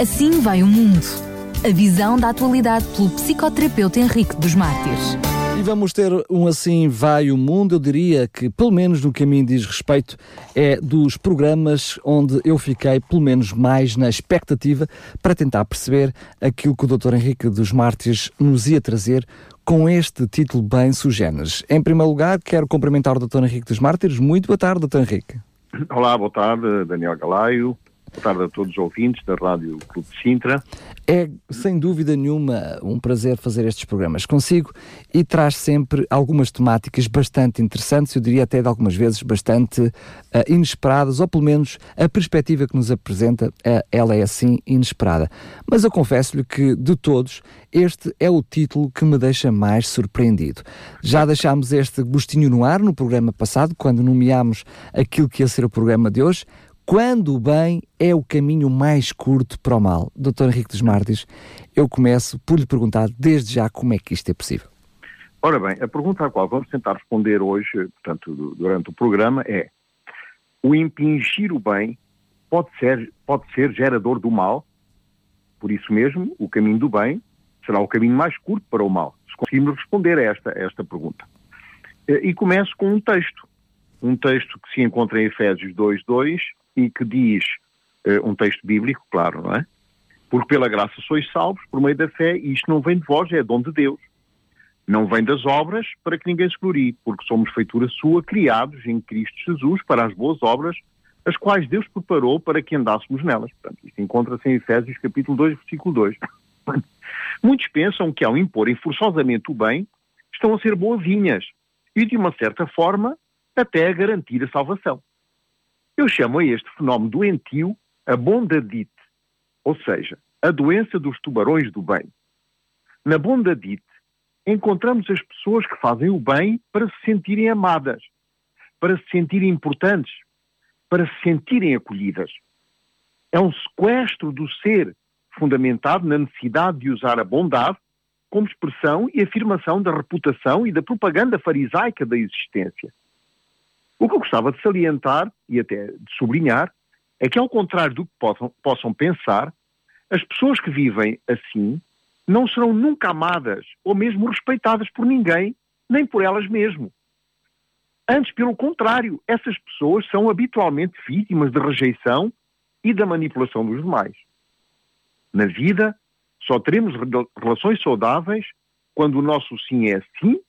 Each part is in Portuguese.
Assim vai o mundo. A visão da atualidade pelo psicoterapeuta Henrique dos Mártires. E vamos ter um assim vai o mundo, eu diria que pelo menos no que a mim diz respeito é dos programas onde eu fiquei pelo menos mais na expectativa para tentar perceber aquilo que o Dr. Henrique dos Mártires nos ia trazer com este título bem sugêneres. Em primeiro lugar, quero cumprimentar o Dr. Henrique dos Mártires. Muito boa tarde, Dr. Henrique. Olá, boa tarde, Daniel Galaio. Boa tarde a todos os ouvintes da Rádio Clube de Sintra. É, sem dúvida nenhuma, um prazer fazer estes programas consigo e traz sempre algumas temáticas bastante interessantes, eu diria até de algumas vezes bastante uh, inesperadas, ou pelo menos a perspectiva que nos apresenta, uh, ela é assim inesperada. Mas eu confesso-lhe que, de todos, este é o título que me deixa mais surpreendido. Já deixámos este gostinho no ar no programa passado, quando nomeámos aquilo que ia ser o programa de hoje, quando o bem é o caminho mais curto para o mal. Dr. Henrique dos Martins, eu começo por lhe perguntar desde já como é que isto é possível. Ora bem, a pergunta à qual vamos tentar responder hoje, portanto, durante o programa, é o impingir o bem pode ser, pode ser gerador do mal? Por isso mesmo, o caminho do bem será o caminho mais curto para o mal, se conseguirmos responder a esta, a esta pergunta. E começo com um texto, um texto que se encontra em Efésios 2.2, e que diz uh, um texto bíblico, claro, não é? Porque pela graça sois salvos por meio da fé, e isto não vem de vós, é dom de Deus. Não vem das obras para que ninguém se glorie, porque somos feitura sua, criados em Cristo Jesus para as boas obras, as quais Deus preparou para que andássemos nelas. Portanto, isto encontra-se em Efésios capítulo 2, versículo 2. Muitos pensam que ao imporem forçosamente o bem, estão a ser boazinhas e, de uma certa forma, até a garantir a salvação. Eu chamo a este fenómeno doentio a bondadite, ou seja, a doença dos tubarões do bem. Na bondadite, encontramos as pessoas que fazem o bem para se sentirem amadas, para se sentirem importantes, para se sentirem acolhidas. É um sequestro do ser fundamentado na necessidade de usar a bondade como expressão e afirmação da reputação e da propaganda farisaica da existência. O que eu gostava de salientar e até de sublinhar é que, ao contrário do que possam, possam pensar, as pessoas que vivem assim não serão nunca amadas ou mesmo respeitadas por ninguém, nem por elas mesmas. Antes, pelo contrário, essas pessoas são habitualmente vítimas de rejeição e da manipulação dos demais. Na vida, só teremos relações saudáveis quando o nosso sim é sim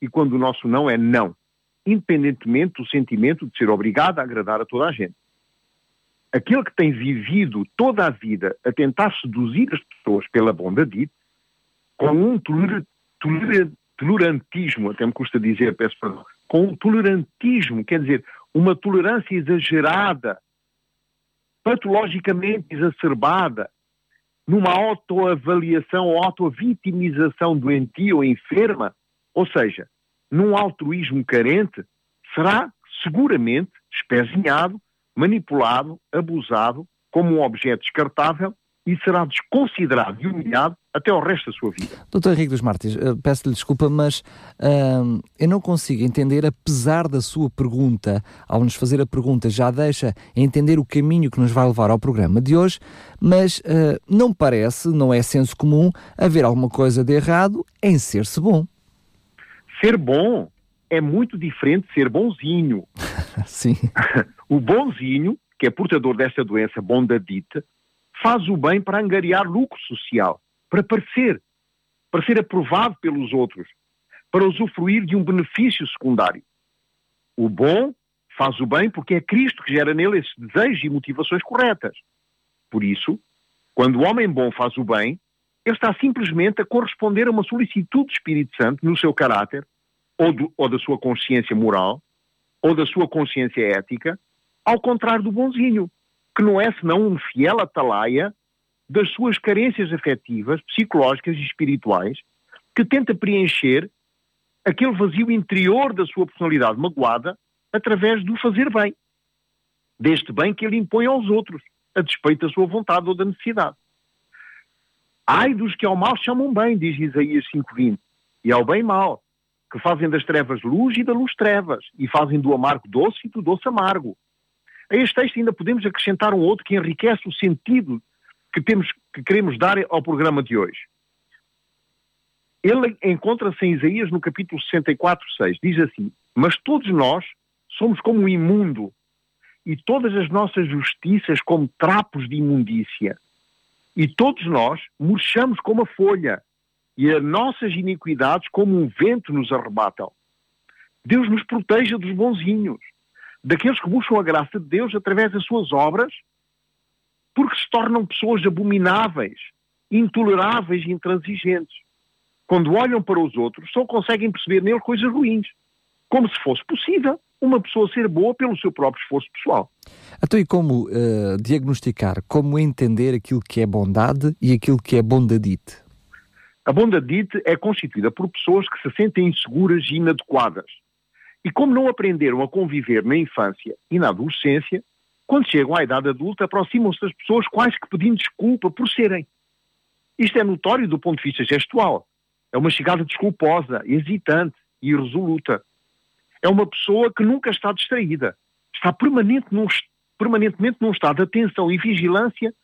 e quando o nosso não é não independentemente do sentimento de ser obrigado a agradar a toda a gente. Aquele que tem vivido toda a vida a tentar seduzir as pessoas pela bondade, com um toler, toler, tolerantismo, até me custa dizer, peço perdão, com um tolerantismo, quer dizer, uma tolerância exagerada, patologicamente exacerbada, numa autoavaliação ou autovitimização doentia ou enferma, ou seja, num altruísmo carente, será seguramente espezinhado, manipulado, abusado como um objeto descartável e será desconsiderado e humilhado até ao resto da sua vida. Doutor Henrique dos Martins, eh, peço-lhe desculpa, mas uh, eu não consigo entender, apesar da sua pergunta, ao nos fazer a pergunta, já deixa entender o caminho que nos vai levar ao programa de hoje, mas uh, não parece, não é senso comum, haver alguma coisa de errado em ser-se bom. Ser bom é muito diferente de ser bonzinho. Sim. o bonzinho, que é portador dessa doença bondadita, faz o bem para angariar lucro social, para parecer, para ser aprovado pelos outros, para usufruir de um benefício secundário. O bom faz o bem porque é Cristo que gera nele esses desejos e motivações corretas. Por isso, quando o homem bom faz o bem, ele está simplesmente a corresponder a uma solicitude do Espírito Santo no seu caráter, ou, do, ou da sua consciência moral, ou da sua consciência ética, ao contrário do bonzinho, que não é senão um fiel atalaia das suas carências afetivas, psicológicas e espirituais, que tenta preencher aquele vazio interior da sua personalidade magoada através do fazer bem. Deste bem que ele impõe aos outros, a despeito da sua vontade ou da necessidade. Ai dos que ao mal chamam bem, diz Isaías 5.20, e ao bem mal, que fazem das trevas luz e da luz trevas, e fazem do amargo doce e do doce amargo. A este texto ainda podemos acrescentar um outro que enriquece o sentido que temos que queremos dar ao programa de hoje. Ele encontra-se em Isaías no capítulo 64, 6. Diz assim: Mas todos nós somos como um imundo, e todas as nossas justiças como trapos de imundícia. E todos nós murchamos como a folha, e as nossas iniquidades como um vento nos arrebatam. Deus nos proteja dos bonzinhos, daqueles que buscam a graça de Deus através das suas obras, porque se tornam pessoas abomináveis, intoleráveis e intransigentes. Quando olham para os outros, só conseguem perceber nele coisas ruins, como se fosse possível uma pessoa ser boa pelo seu próprio esforço pessoal. Então, e como uh, diagnosticar, como entender aquilo que é bondade e aquilo que é bondadite? A bondadite é constituída por pessoas que se sentem inseguras e inadequadas. E como não aprenderam a conviver na infância e na adolescência, quando chegam à idade adulta, aproximam-se das pessoas quase que pedindo desculpa por serem. Isto é notório do ponto de vista gestual. É uma chegada desculposa, hesitante e irresoluta é uma pessoa que nunca está distraída. Está permanente num, permanentemente num estado de atenção e vigilância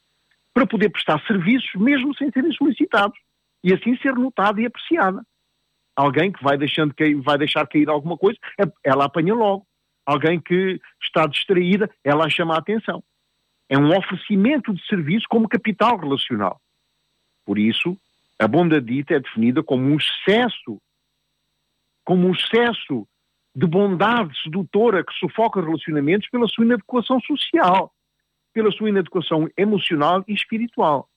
para poder prestar serviços mesmo sem serem solicitados e assim ser notada e apreciada. Alguém que vai, deixando cair, vai deixar cair alguma coisa, é, ela apanha logo. Alguém que está distraída, ela chama a atenção. É um oferecimento de serviço como capital relacional. Por isso, a bondadita é definida como um excesso, como um excesso de bondade sedutora que sufoca relacionamentos pela sua inadequação social, pela sua inadequação emocional e espiritual.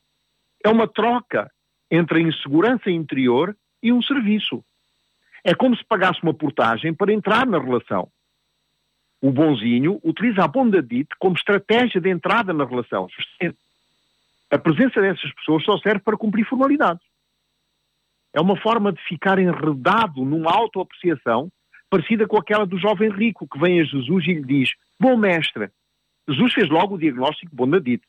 É uma troca entre a insegurança interior e um serviço. É como se pagasse uma portagem para entrar na relação. O bonzinho utiliza a bondadite como estratégia de entrada na relação. A presença dessas pessoas só serve para cumprir formalidades. É uma forma de ficar enredado numa autoapreciação parecida com aquela do jovem rico que vem a Jesus e lhe diz: Bom mestre. Jesus fez logo o diagnóstico bondadito.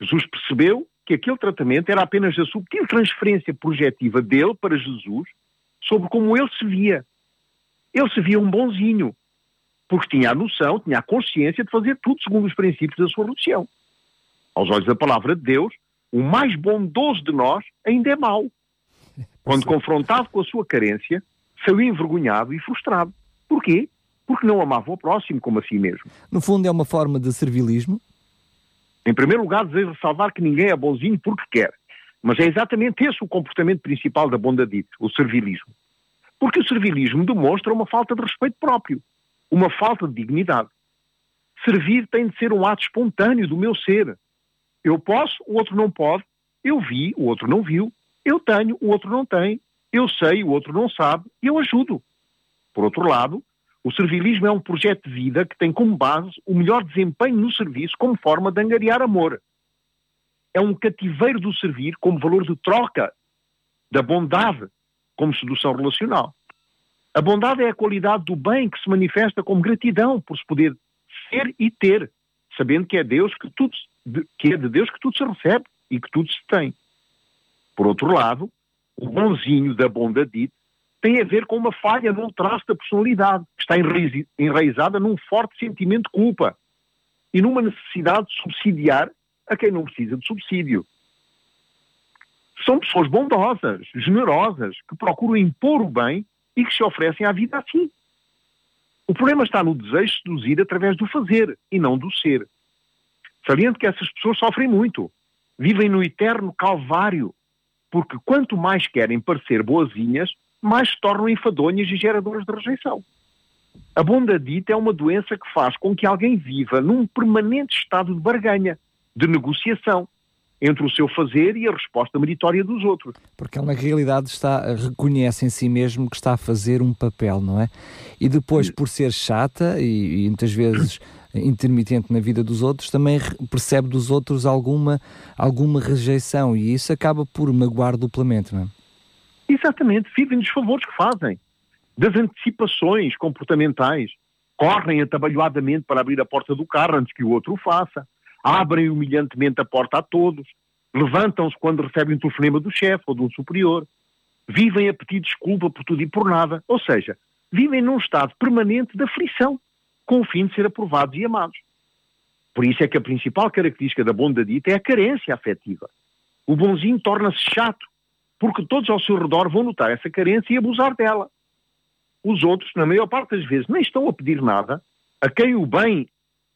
Jesus percebeu que aquele tratamento era apenas a subtil transferência projetiva dele para Jesus sobre como ele se via. Ele se via um bonzinho, porque tinha a noção, tinha a consciência de fazer tudo segundo os princípios da sua religião. Aos olhos da palavra de Deus, o mais bondoso de nós ainda é mau. Quando confrontado com a sua carência, saiu envergonhado e frustrado. Porquê? Porque não amava o próximo como a si mesmo. No fundo, é uma forma de servilismo? Em primeiro lugar, desejo ressalvar que ninguém é bonzinho porque quer. Mas é exatamente esse o comportamento principal da bondadite, o servilismo. Porque o servilismo demonstra uma falta de respeito próprio, uma falta de dignidade. Servir tem de ser um ato espontâneo do meu ser. Eu posso, o outro não pode. Eu vi, o outro não viu. Eu tenho, o outro não tem eu sei, o outro não sabe, eu ajudo. Por outro lado, o servilismo é um projeto de vida que tem como base o melhor desempenho no serviço como forma de angariar amor. É um cativeiro do servir como valor de troca, da bondade como sedução relacional. A bondade é a qualidade do bem que se manifesta como gratidão por se poder ser e ter, sabendo que é Deus que tudo que é de Deus que tudo se recebe e que tudo se tem. Por outro lado, o bonzinho da bondadite, tem a ver com uma falha num traço da personalidade, que está enraizada num forte sentimento de culpa e numa necessidade de subsidiar a quem não precisa de subsídio. São pessoas bondosas, generosas, que procuram impor o bem e que se oferecem à vida assim. O problema está no desejo de seduzir através do fazer e não do ser. Saliento que essas pessoas sofrem muito. Vivem no eterno calvário porque quanto mais querem parecer boazinhas, mais se tornam enfadonhas e geradoras de rejeição. A bondadita é uma doença que faz com que alguém viva num permanente estado de barganha, de negociação, entre o seu fazer e a resposta meritória dos outros. Porque ela na realidade está, reconhece em si mesmo que está a fazer um papel, não é? E depois, por ser chata e, e muitas vezes intermitente na vida dos outros, também percebe dos outros alguma, alguma rejeição e isso acaba por magoar duplamente, não é? Exatamente, vivem dos favores que fazem, das antecipações comportamentais, correm atabalhoadamente para abrir a porta do carro antes que o outro o faça, abrem humilhantemente a porta a todos, levantam-se quando recebem um telefonema do chefe ou de um superior, vivem a pedir desculpa por tudo e por nada, ou seja, vivem num estado permanente de aflição com o fim de ser aprovados e amados. Por isso é que a principal característica da bondadita é a carência afetiva. O bonzinho torna-se chato, porque todos ao seu redor vão notar essa carência e abusar dela. Os outros, na maior parte das vezes, nem estão a pedir nada, a quem o bem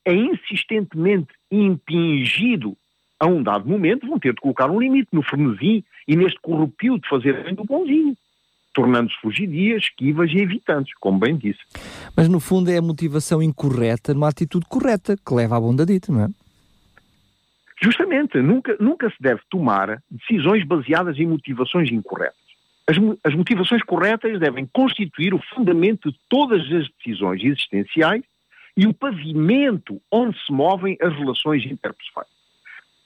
é insistentemente impingido a um dado momento, vão ter de colocar um limite no frenesim e neste corrupio de fazer bem do bonzinho tornando-se fugidias, esquivas e evitantes, como bem disse. Mas no fundo é a motivação incorreta numa atitude correta que leva à bondadita, não é? Justamente, nunca, nunca se deve tomar decisões baseadas em motivações incorretas. As, as motivações corretas devem constituir o fundamento de todas as decisões existenciais e o pavimento onde se movem as relações interpessoais.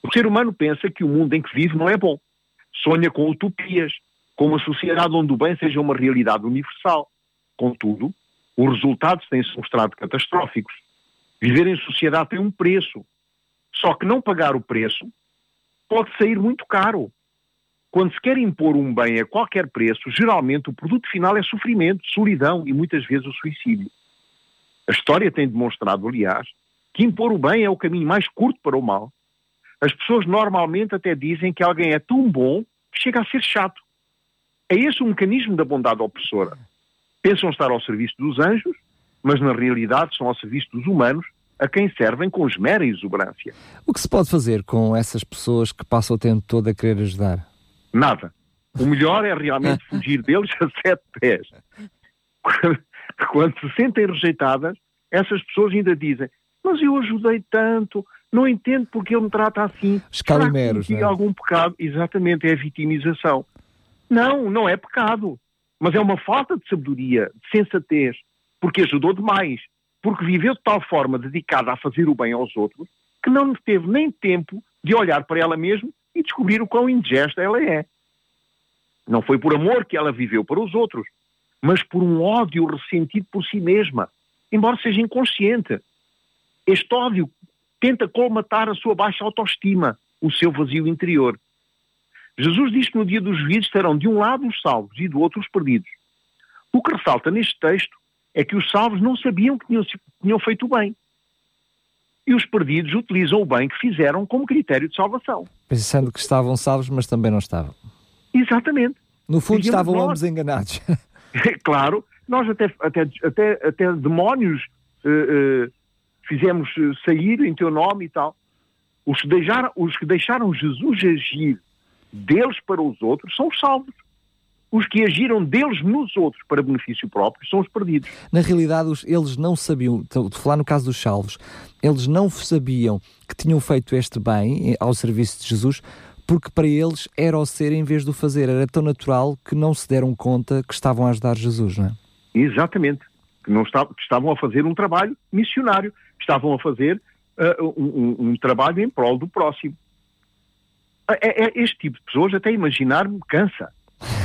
O ser humano pensa que o mundo em que vive não é bom. Sonha com utopias, com uma sociedade onde o bem seja uma realidade universal. Contudo, os resultados têm-se mostrado catastróficos. Viver em sociedade tem um preço. Só que não pagar o preço pode sair muito caro. Quando se quer impor um bem a qualquer preço, geralmente o produto final é sofrimento, solidão e muitas vezes o suicídio. A história tem demonstrado, aliás, que impor o bem é o caminho mais curto para o mal. As pessoas normalmente até dizem que alguém é tão bom que chega a ser chato. É esse o mecanismo da bondade opressora. Pensam estar ao serviço dos anjos, mas na realidade são ao serviço dos humanos, a quem servem com esmera e exuberância. O que se pode fazer com essas pessoas que passam o tempo todo a querer ajudar? Nada. O melhor é realmente fugir deles a sete pés. Quando se sentem rejeitadas, essas pessoas ainda dizem: Mas eu ajudei tanto, não entendo porque ele me trata assim. Os calimeros, não é? algum pecado. Exatamente, é a vitimização. Não, não é pecado. Mas é uma falta de sabedoria, de sensatez, porque ajudou demais, porque viveu de tal forma dedicada a fazer o bem aos outros, que não teve nem tempo de olhar para ela mesma e descobrir o quão indigesta ela é. Não foi por amor que ela viveu para os outros, mas por um ódio ressentido por si mesma, embora seja inconsciente. Este ódio tenta colmatar a sua baixa autoestima, o seu vazio interior. Jesus diz que no dia dos juízes estarão de um lado os salvos e do outro os perdidos. O que ressalta neste texto é que os salvos não sabiam que tinham, tinham feito o bem. E os perdidos utilizam o bem que fizeram como critério de salvação. Pensando que estavam salvos, mas também não estavam. Exatamente. No fundo estavam nós, ambos enganados. claro, nós até, até, até, até demónios uh, uh, fizemos sair em teu nome e tal. Os que, deixaram, os que deixaram Jesus agir deles para os outros são os salvos. Os que agiram deles nos outros para benefício próprio são os perdidos. Na realidade, eles não sabiam, de falar no caso dos salvos, eles não sabiam que tinham feito este bem ao serviço de Jesus, porque para eles era o ser em vez do fazer. Era tão natural que não se deram conta que estavam a ajudar Jesus, não é? Exatamente. Que, não estavam, que estavam a fazer um trabalho missionário. Estavam a fazer uh, um, um, trabalho em prol do próximo. É, é, este tipo de pessoas, até imaginar-me, cansa.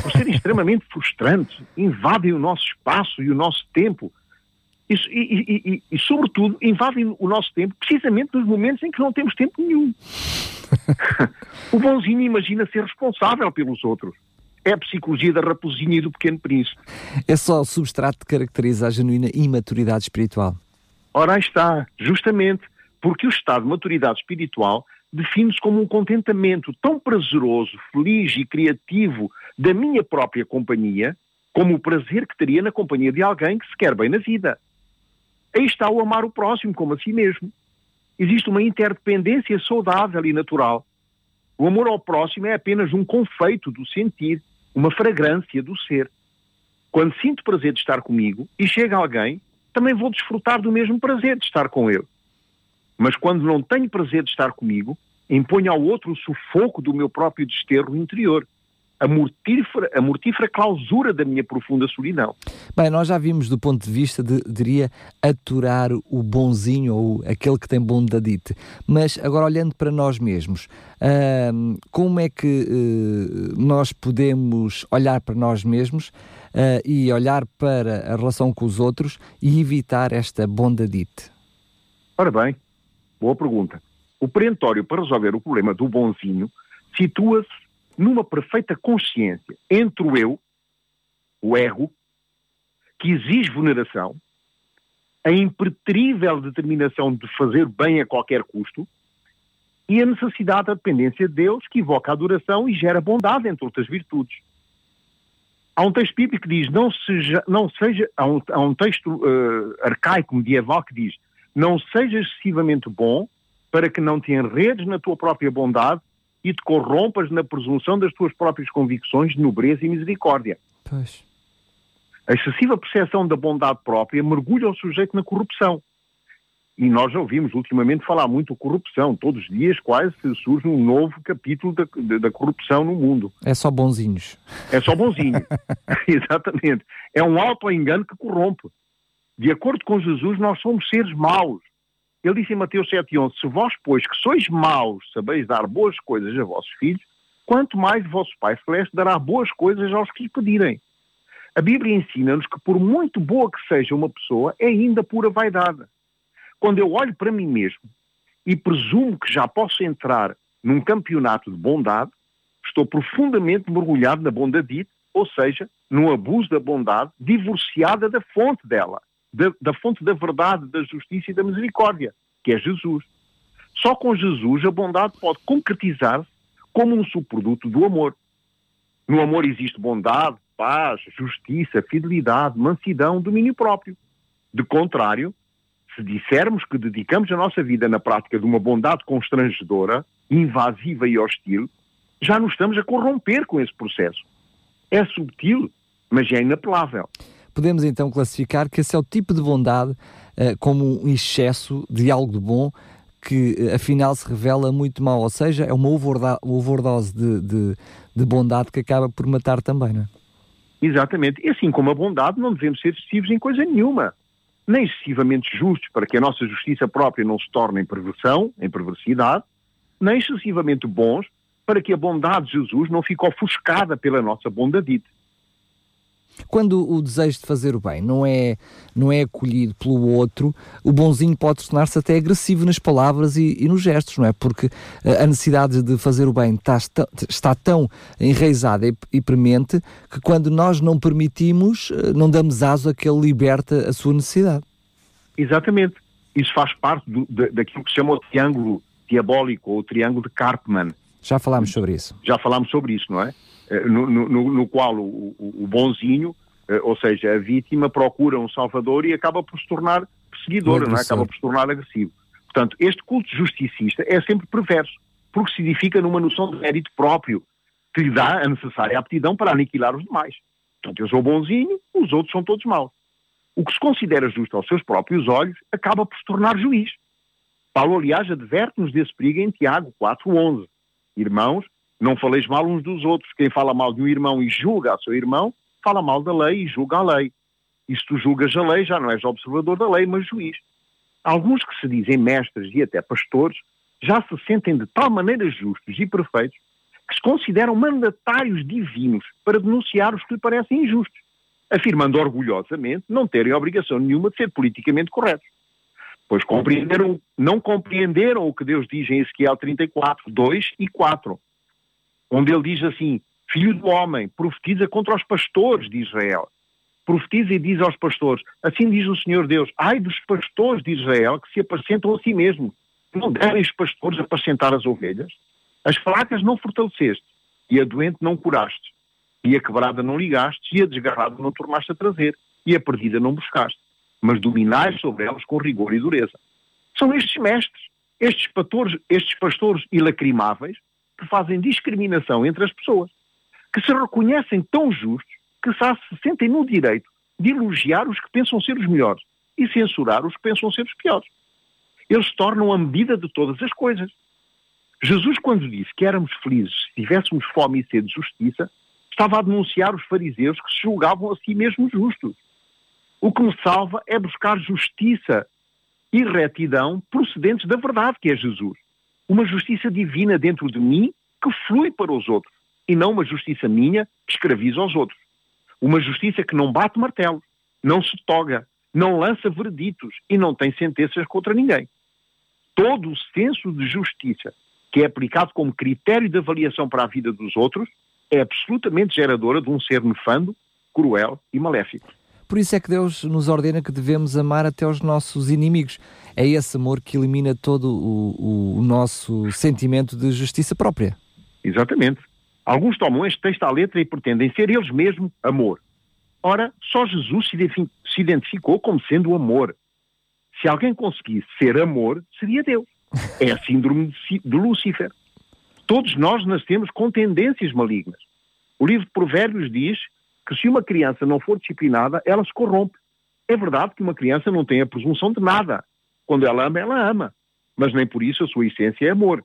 Por serem extremamente frustrantes, invadem o nosso espaço e o nosso tempo. E, e, e, e, sobretudo, invadem o noso tempo precisamente nos momentos em que não temos tempo nenhum. o bonzinho imagina ser responsável pelos outros. É a psicologia da raposinha e do pequeno príncipe. É só o substrato que caracteriza a genuína imaturidade espiritual. Ora, aí está, justamente, porque o estado de maturidade espiritual define-se como um contentamento tão prazeroso, feliz e criativo da minha própria companhia, como o prazer que teria na companhia de alguém que se quer bem na vida. Aí está o amar o próximo como a si mesmo. Existe uma interdependência saudável e natural. O amor ao próximo é apenas um confeito do sentir, uma fragrância do ser. Quando sinto prazer de estar comigo e chega alguém, também vou desfrutar do mesmo prazer de estar com ele. Mas quando não tenho prazer de estar comigo, imponho ao outro o sufoco do meu próprio desterro interior. A mortífera, a mortífera clausura da minha profunda solidão. Bem, nós já vimos do ponto de vista de, diria, aturar o bonzinho ou aquele que tem bondadite. Mas agora olhando para nós mesmos, uh, como é que uh, nós podemos olhar para nós mesmos uh, e olhar para a relação com os outros e evitar esta bondadite? Ora bem, Boa pergunta. O perentório para resolver o problema do bonzinho situa-se numa perfeita consciência entre o eu, o ego, que exige veneração, a impreterível determinação de fazer bem a qualquer custo e a necessidade da dependência de Deus que evoca a adoração e gera bondade, entre outras virtudes. Há um texto bíblico que diz, não seja, não seja há, um, há um texto uh, arcaico medieval que diz, não seja excessivamente bom para que não te enredes na tua própria bondade e te corrompas na presunção das tuas próprias convicções de nobreza e misericórdia. Pois. A excessiva percepção da bondade própria mergulha o sujeito na corrupção. E nós já ouvimos ultimamente falar muito de corrupção. Todos os dias quase surge um novo capítulo da, da, da corrupção no mundo. É só bonzinhos. É só bonzinho. Exatamente. É um auto-engano que corrompe. De acordo com Jesus, nós somos seres maus. Ele disse em Mateus 7,11: Se vós, pois, que sois maus, sabeis dar boas coisas a vossos filhos, quanto mais vosso Pai Celeste dará boas coisas aos que lhe pedirem. A Bíblia ensina-nos que, por muito boa que seja uma pessoa, é ainda pura vaidade. Quando eu olho para mim mesmo e presumo que já posso entrar num campeonato de bondade, estou profundamente mergulhado na bondadite, ou seja, no abuso da bondade, divorciada da fonte dela, da, fonte da verdade, da justiça e da misericórdia, que é Jesus. Só com Jesus a bondade pode concretizar-se como um subproduto do amor. No amor existe bondade, paz, justiça, fidelidade, mansidão, domínio próprio. De contrário, se dissermos que dedicamos a nossa vida na prática de uma bondade constrangedora, invasiva e hostil, já nos estamos a corromper com esse processo. É subtil, mas é inapelável. Podemos então classificar que esse é o tipo de bondade uh, como um excesso de algo de bom que uh, afinal se revela muito mal, ou seja, é uma overdose de, de, de, bondade que acaba por matar também, não é? Exatamente. E assim como a bondade, não devemos ser excessivos em coisa nenhuma nem excessivamente justos para que a nossa justiça própria não se torne em perversão, em perversidade, nem excessivamente bons para que a bondade de Jesus não fique ofuscada pela nossa bondadite. Quando o desejo de fazer o bem não é, não é acolhido pelo outro, o bonzinho pode tornar-se até agressivo nas palavras e, e, nos gestos, não é? Porque a necessidade de fazer o bem está, está tão enraizada e, e premente que quando nós não permitimos, eh, não damos aso a que ele liberta a sua necessidade. Exatamente. Isso faz parte do, daquilo que se chama o triângulo diabólico ou o triângulo de Karpman. Já falámos sobre isso. Já falámos sobre isso, não é? Eh, no, no, no qual o, o, o bonzinho, eh, ou seja, a vítima procura um salvador e acaba por se tornar perseguidor, é? acaba por se tornar agressivo. Portanto, este culto justicista é sempre perverso, porque significa numa noção de mérito próprio, que lhe dá a necessária aptidão para aniquilar os demais. Portanto, eu sou bonzinho, os outros são todos maus. O que se considera justo aos seus próprios olhos acaba por se tornar juiz. Paulo, aliás, adverte-nos desse perigo em Tiago 4.11. Irmãos, não faleis mal uns dos outros. Quem fala mal de um irmão e julga a seu irmão, fala mal da lei e julga a lei. E se tu julgas a lei, já não és observador da lei, mas juiz. Alguns que se dizem mestres e até pastores já se sentem de tal maneira justos e perfeitos que se consideram mandatários divinos para denunciar os que lhe parecem injustos, afirmando orgulhosamente não terem obrigação nenhuma de ser politicamente corretos. Pois compreenderam, não compreenderam o que Deus diz em Ezequiel 34, 2 e 4 onde ele diz assim: Filho do homem, profetiza contra os pastores de Israel. Profetiza e diz aos pastores: Assim diz o Senhor Deus: Ai dos pastores de Israel que se apacentam a si mesmos. Não devem os pastores apacentar as ovelhas? As fracas não fortaleceste, e a doente não curaste, e a quebrada não ligaste, e a desgarrada não tornaste a trazer, e a perdida não buscaste, mas dominais sobre elas com rigor e dureza. São estes mestres, estes pastores, estes pastores ilacrimáveis, que fazem discriminação entre as pessoas, que se reconhecem tão justos que se sentem no direito de elogiar os que pensam ser os melhores e censurar os que pensam ser os piores. Eles se tornam a medida de todas as coisas. Jesus, quando disse que éramos felizes se tivéssemos fome e sede de justiça, estava a denunciar os fariseus que se julgavam a si mesmos justos. O que me salva é buscar justiça e retidão procedentes da verdade, que é Jesus uma justiça divina dentro de mim que flui para os outros e não uma justiça minha que escraviza os outros. Uma justiça que não bate martelo, não se toga, não lança vereditos e não tem sentenças contra ninguém. Todo o senso de justiça que é aplicado como critério de avaliação para a vida dos outros é absolutamente geradora de um ser nefando, cruel e maléfico. Por isso é que Deus nos ordena que devemos amar até os nossos inimigos. É esse amor que elimina todo o, o, nosso sentimento de justiça própria. Exatamente. Alguns tomam este texto à letra e pretendem ser eles mesmos amor. Ora, só Jesus se identificou como sendo o amor. Se alguém conseguisse ser amor, seria Deus. É a síndrome de Lúcifer. Todos nós nascemos com tendências malignas. O livro de Provérbios diz que se uma criança não for disciplinada, ela se corrompe. É verdade que uma criança não tem a presunção de nada. Quando ela ama, ela ama. Mas nem por isso a sua essência é amor.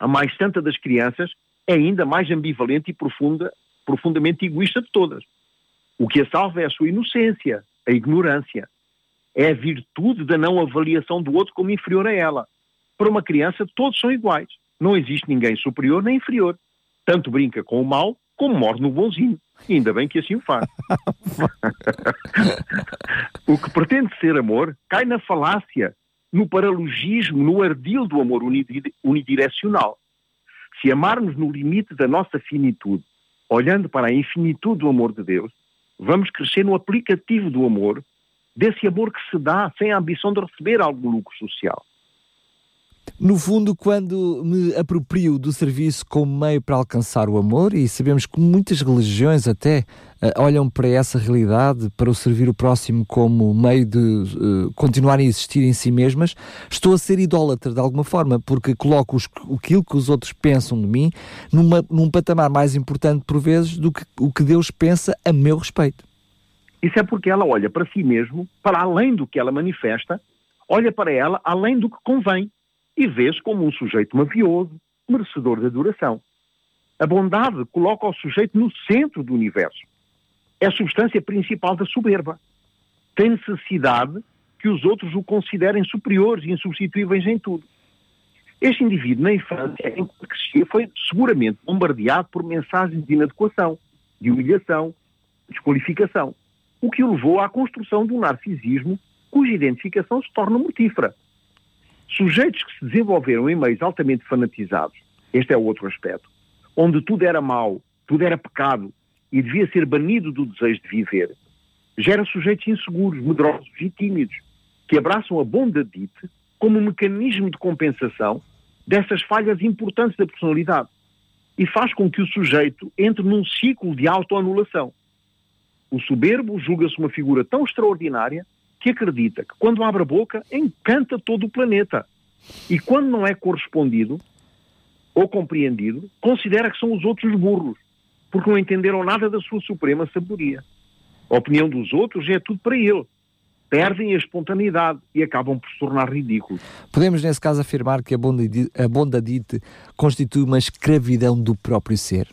A mais santa das crianças é ainda mais ambivalente e profunda, profundamente egoísta de todas. O que a salva é a sua inocência, a ignorância. É a virtude da não avaliação do outro como inferior a ela. Para uma criança, todos são iguais. Não existe ninguém superior nem inferior. Tanto brinca com o mal como morre no bonzinho. Ainda bem que assim o faz. o que pretende ser amor cai na falácia, no paralogismo, no ardil do amor unidirecional. Se amarmos no limite da nossa finitude, olhando para a infinitude do amor de Deus, vamos crescer no aplicativo do amor, desse amor que se dá sem a ambição de receber algum lucro social. No fundo, quando me aproprio do serviço como meio para alcançar o amor, e sabemos que muitas religiões até uh, olham para essa realidade, para o servir o próximo como meio de uh, continuar a existir em si mesmas, estou a ser idólatra de alguma forma, porque coloco os, aquilo que os outros pensam de mim numa, num patamar mais importante, por vezes, do que o que Deus pensa a meu respeito. Isso é porque ela olha para si mesmo, para além do que ela manifesta, olha para ela além do que convém e vê-se como um sujeito mafioso, merecedor de adoração. A bondade coloca o sujeito no centro do universo. É a substância principal da soberba. Tem necessidade que os outros o considerem superiores e insubstituíveis em tudo. Este indivíduo, na infância, em que crescia, foi seguramente bombardeado por mensagens de inadequação, de humilhação, de desqualificação, o que o levou à construção de um narcisismo cuja identificação se torna mortífera. Sujeitos que se desenvolveram em meios altamente fanatizados, este é o outro aspecto, onde tudo era mau, tudo era pecado e devia ser banido do desejo de viver, gera sujeitos inseguros, medrosos e tímidos, que abraçam a bondadite como um mecanismo de compensação dessas falhas importantes da personalidade e faz com que o sujeito entre num ciclo de autoanulação. O soberbo julga-se uma figura tão extraordinária que acredita que quando abre a boca encanta todo o planeta. E quando não é correspondido ou compreendido, considera que são os outros burros, porque não entenderam nada da sua suprema sabedoria. A opinião dos outros é tudo para ele. Perdem a espontaneidade e acabam por se tornar ridículos. Podemos, nesse caso, afirmar que a bondadite, constitui uma escravidão do próprio ser.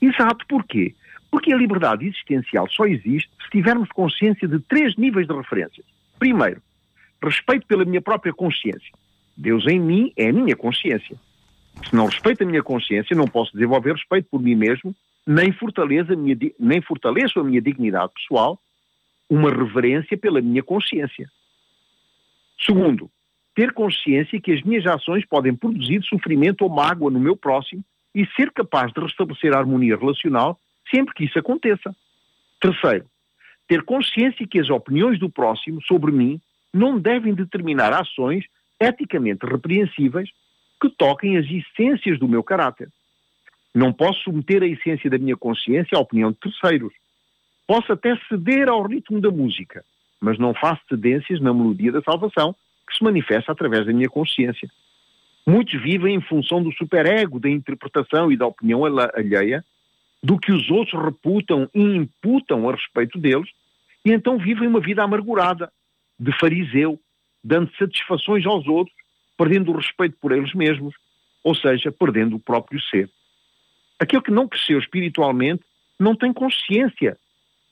Exato, porquê? Porque a liberdade existencial só existe se tivermos consciência de três níveis de referência. Primeiro, respeito pela minha própria consciência. Deus em mim é a minha consciência. Se não respeito a minha consciência, não posso desenvolver respeito por mim mesmo, nem fortaleço a minha, nem fortaleço a minha dignidade pessoal, uma reverência pela minha consciência. Segundo, ter consciência que as minhas ações podem produzir sofrimento ou mágoa no meu próximo e ser capaz de restabelecer a harmonia relacional sempre que isso aconteça. Terceiro, ter consciência que as opiniões do próximo sobre mim não devem determinar ações eticamente repreensíveis que toquem as essências do meu caráter. Não posso submeter a essência da minha consciência à opinião de terceiros. Posso até ceder ao ritmo da música, mas não faço cedências na melodia da salvação, que se manifesta através da minha consciência. Muitos vivem em função do superego, da interpretação e da opinião alheia, do que os outros reputam e imputam a respeito deles, e então vivem uma vida amargurada, de fariseu, dando satisfações aos outros, perdendo o respeito por eles mesmos, ou seja, perdendo o próprio ser. Aquele que não cresceu espiritualmente não tem consciência,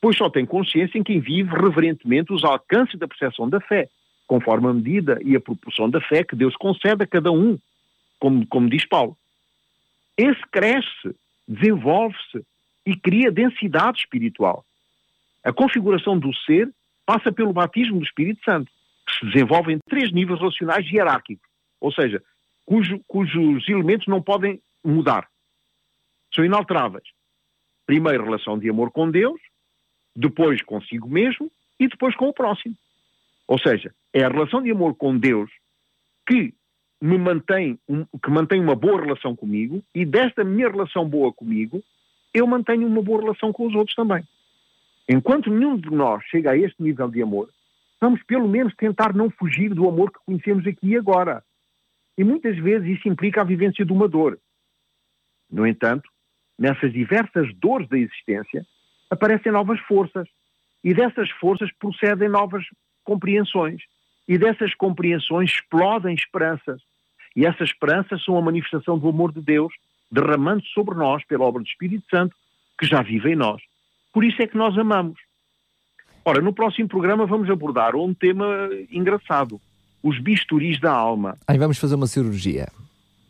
pois só tem consciência em quem vive reverentemente os alcances da percepção da fé, conforme a medida e a proporção da fé que Deus concede a cada um, como, como diz Paulo. Esse cresce desenvolve-se e cria densidade espiritual. A configuração do ser passa pelo batismo do Espírito Santo, que se desenvolve em três níveis relacionais hierárquicos, ou seja, cujo, cujos elementos não podem mudar. São inalteráveis. Primeiro, relação de amor com Deus. depois consigo mesmo e depois com o próximo. Ou seja, é a relação de amor com Deus que me mantém, um, que mantém uma boa relação comigo e desta minha relação boa comigo, eu mantenho uma boa relação com os outros também. Enquanto nenhum de nós chega a este nível de amor, vamos pelo menos tentar não fugir do amor que conhecemos aqui e agora. E muitas vezes isso implica a vivência de uma dor. No entanto, nessas diversas dores da existência, aparecem novas forças. E dessas forças procedem novas compreensões. E dessas compreensões explodem esperanças. E essas esperanças são a manifestação do amor de Deus derramando sobre nós pela obra do Espírito Santo que já vive em nós. Por isso é que nós amamos. Ora, no próximo programa vamos abordar um tema engraçado: os bisturis da alma. Aí vamos fazer uma cirurgia.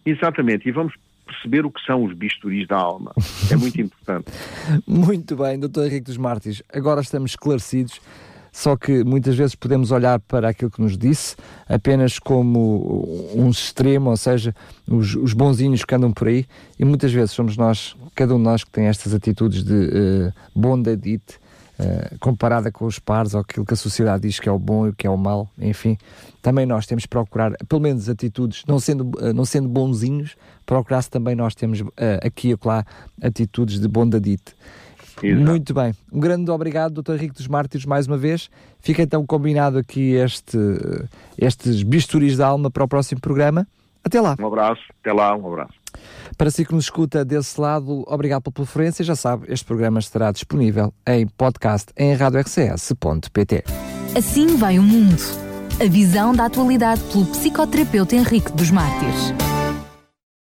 Exatamente, e vamos perceber o que são os bisturis da alma. É muito importante. muito bem, doutor Henrique dos Mártires. Agora estamos esclarecidos só que muitas vezes podemos olhar para aquilo que nos disse apenas como um extremo, ou seja, os, os bonzinhos que andam por aí, e muitas vezes somos nós, cada um de nós que tem estas atitudes de uh, bondadite, uh, comparada com os pares ou aquilo que a sociedade diz que é o bom e o que é o mal, enfim, também nós temos que procurar, pelo menos atitudes, não sendo, uh, não sendo bonzinhos, procurar se também nós temos uh, aqui e acolá atitudes de bondadite. Exato. Muito bem. Um grande obrigado, Dr. Henrique dos Mártires, mais uma vez. Fica então combinado aqui este, estes bisturis da alma para o próximo programa. Até lá. Um abraço. Até lá. Um abraço. Para si que nos escuta desse lado, obrigado pela preferência. Já sabe, este programa estará disponível em podcast em radiorcs.pt. Assim vai o mundo. A visão da atualidade pelo psicoterapeuta Henrique dos Mártires.